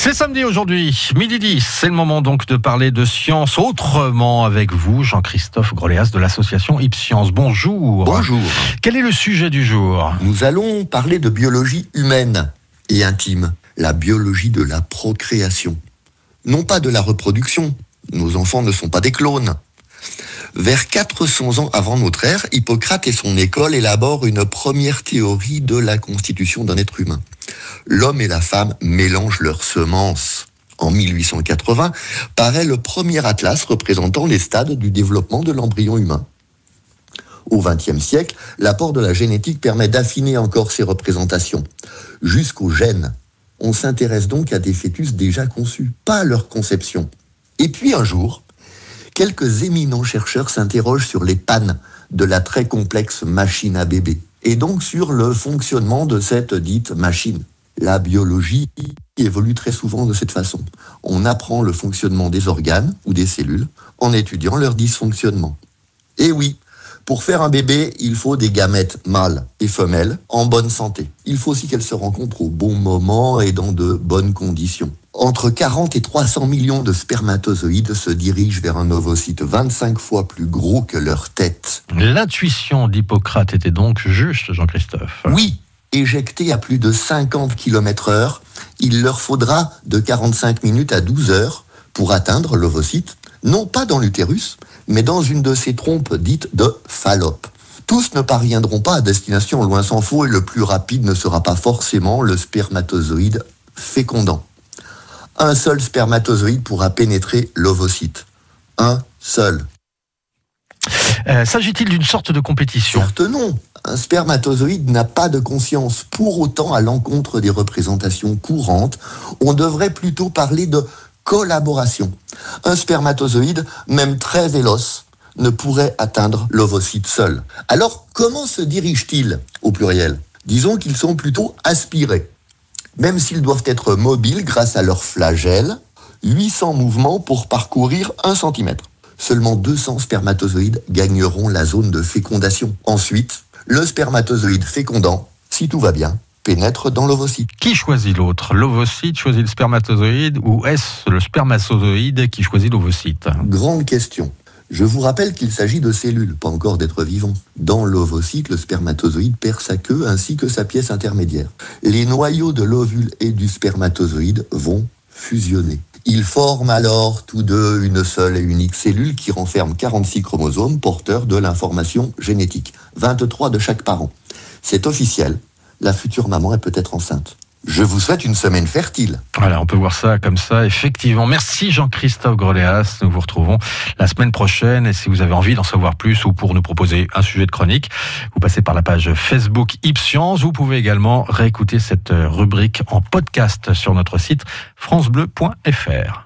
C'est samedi aujourd'hui, midi 10. C'est le moment donc de parler de science autrement avec vous, Jean-Christophe Groléas de l'association Ipscience. Bonjour. Bonjour. Quel est le sujet du jour? Nous allons parler de biologie humaine et intime, la biologie de la procréation. Non pas de la reproduction, nos enfants ne sont pas des clones. Vers 400 ans avant notre ère, Hippocrate et son école élaborent une première théorie de la constitution d'un être humain l'homme et la femme mélangent leurs semences. En 1880 paraît le premier atlas représentant les stades du développement de l'embryon humain. Au XXe siècle, l'apport de la génétique permet d'affiner encore ces représentations, jusqu'aux gènes. On s'intéresse donc à des fœtus déjà conçus, pas à leur conception. Et puis un jour, quelques éminents chercheurs s'interrogent sur les pannes de la très complexe machine à bébé, et donc sur le fonctionnement de cette dite machine. La biologie évolue très souvent de cette façon. On apprend le fonctionnement des organes ou des cellules en étudiant leur dysfonctionnement. Et oui, pour faire un bébé, il faut des gamètes mâles et femelles en bonne santé. Il faut aussi qu'elles se rencontrent au bon moment et dans de bonnes conditions. Entre 40 et 300 millions de spermatozoïdes se dirigent vers un ovocyte 25 fois plus gros que leur tête. L'intuition d'Hippocrate était donc juste, Jean-Christophe. Oui, éjectés à plus de 50 km heure, il leur faudra de 45 minutes à 12 heures pour atteindre l'ovocyte, non pas dans l'utérus, mais dans une de ces trompes dites de Fallope. Tous ne parviendront pas à destination, loin s'en faut, et le plus rapide ne sera pas forcément le spermatozoïde fécondant. Un seul spermatozoïde pourra pénétrer l'ovocyte. Un seul. Euh, s'agit-il d'une sorte de compétition? Certes non. Un spermatozoïde n'a pas de conscience. Pour autant, à l'encontre des représentations courantes, on devrait plutôt parler de collaboration. Un spermatozoïde, même très véloce, ne pourrait atteindre l'ovocyte seul. Alors, comment se dirigent-ils au pluriel? Disons qu'ils sont plutôt aspirés. Même s'ils doivent être mobiles grâce à leur flagelle, 800 mouvements pour parcourir 1 cm. Seulement 200 spermatozoïdes gagneront la zone de fécondation. Ensuite, le spermatozoïde fécondant, si tout va bien, pénètre dans l'ovocyte. Qui choisit l'autre L'ovocyte choisit le spermatozoïde ou est-ce le spermatozoïde qui choisit l'ovocyte? Grande question. Je vous rappelle qu'il s'agit de cellules, pas encore d'êtres vivants. Dans l'ovocyte, le spermatozoïde perd sa queue ainsi que sa pièce intermédiaire. Les noyaux de l'ovule et du spermatozoïde vont fusionner. Ils forment alors tous deux une seule et unique cellule qui renferme 46 chromosomes porteurs de l'information génétique, 23 de chaque parent. C'est officiel, la future maman est peut-être enceinte. Je vous souhaite une semaine fertile. Voilà, on peut voir ça comme ça, effectivement. Merci Jean-Christophe Groléas. Nous vous retrouvons la semaine prochaine. Et si vous avez envie d'en savoir plus ou pour nous proposer un sujet de chronique, vous passez par la page Facebook Ipscience. Vous pouvez également réécouter cette rubrique en podcast sur notre site francebleu.fr.